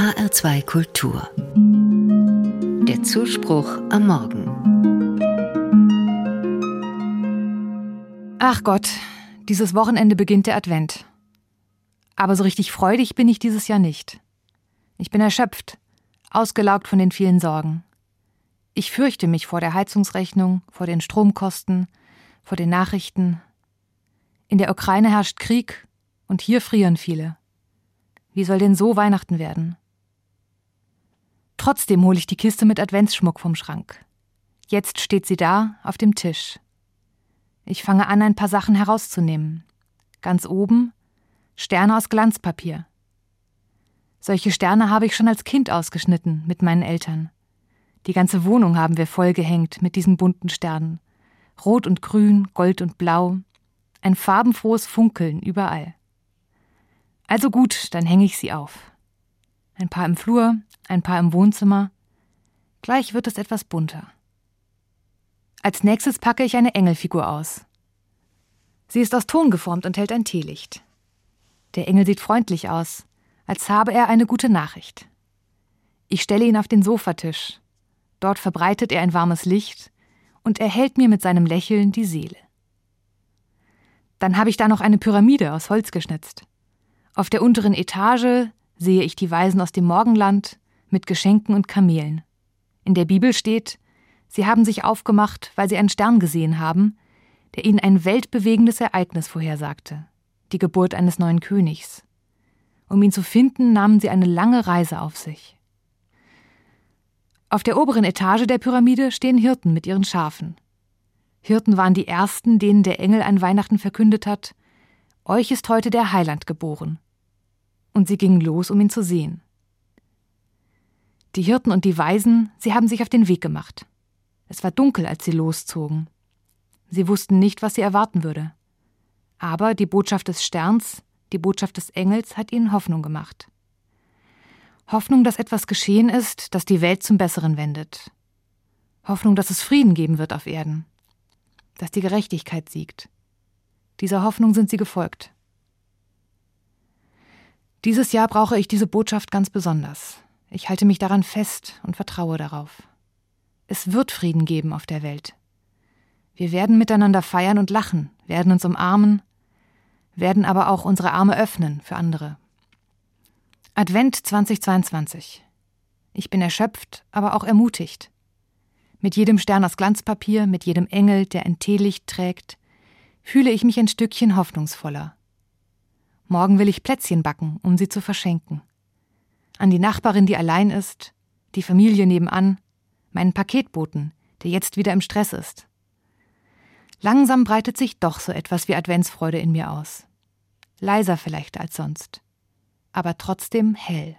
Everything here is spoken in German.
HR2 Kultur. Der Zuspruch am Morgen. Ach Gott, dieses Wochenende beginnt der Advent. Aber so richtig freudig bin ich dieses Jahr nicht. Ich bin erschöpft, ausgelaugt von den vielen Sorgen. Ich fürchte mich vor der Heizungsrechnung, vor den Stromkosten, vor den Nachrichten. In der Ukraine herrscht Krieg und hier frieren viele. Wie soll denn so Weihnachten werden? Trotzdem hole ich die Kiste mit Adventsschmuck vom Schrank. Jetzt steht sie da, auf dem Tisch. Ich fange an, ein paar Sachen herauszunehmen. Ganz oben Sterne aus Glanzpapier. Solche Sterne habe ich schon als Kind ausgeschnitten mit meinen Eltern. Die ganze Wohnung haben wir vollgehängt mit diesen bunten Sternen. Rot und grün, Gold und blau. Ein farbenfrohes Funkeln überall. Also gut, dann hänge ich sie auf. Ein paar im Flur, ein paar im Wohnzimmer. Gleich wird es etwas bunter. Als nächstes packe ich eine Engelfigur aus. Sie ist aus Ton geformt und hält ein Teelicht. Der Engel sieht freundlich aus, als habe er eine gute Nachricht. Ich stelle ihn auf den Sofatisch. Dort verbreitet er ein warmes Licht und erhält mir mit seinem Lächeln die Seele. Dann habe ich da noch eine Pyramide aus Holz geschnitzt. Auf der unteren Etage sehe ich die Weisen aus dem Morgenland mit Geschenken und Kamelen. In der Bibel steht, sie haben sich aufgemacht, weil sie einen Stern gesehen haben, der ihnen ein weltbewegendes Ereignis vorhersagte, die Geburt eines neuen Königs. Um ihn zu finden, nahmen sie eine lange Reise auf sich. Auf der oberen Etage der Pyramide stehen Hirten mit ihren Schafen. Hirten waren die ersten, denen der Engel an Weihnachten verkündet hat, euch ist heute der Heiland geboren und sie gingen los, um ihn zu sehen. Die Hirten und die Weisen, sie haben sich auf den Weg gemacht. Es war dunkel, als sie loszogen. Sie wussten nicht, was sie erwarten würde. Aber die Botschaft des Sterns, die Botschaft des Engels hat ihnen Hoffnung gemacht. Hoffnung, dass etwas geschehen ist, das die Welt zum Besseren wendet. Hoffnung, dass es Frieden geben wird auf Erden. Dass die Gerechtigkeit siegt. Dieser Hoffnung sind sie gefolgt. Dieses Jahr brauche ich diese Botschaft ganz besonders. Ich halte mich daran fest und vertraue darauf. Es wird Frieden geben auf der Welt. Wir werden miteinander feiern und lachen, werden uns umarmen, werden aber auch unsere Arme öffnen für andere. Advent 2022. Ich bin erschöpft, aber auch ermutigt. Mit jedem Stern aus Glanzpapier, mit jedem Engel, der ein Teelicht trägt, fühle ich mich ein Stückchen hoffnungsvoller. Morgen will ich Plätzchen backen, um sie zu verschenken. An die Nachbarin, die allein ist, die Familie nebenan, meinen Paketboten, der jetzt wieder im Stress ist. Langsam breitet sich doch so etwas wie Adventsfreude in mir aus. Leiser vielleicht als sonst, aber trotzdem hell.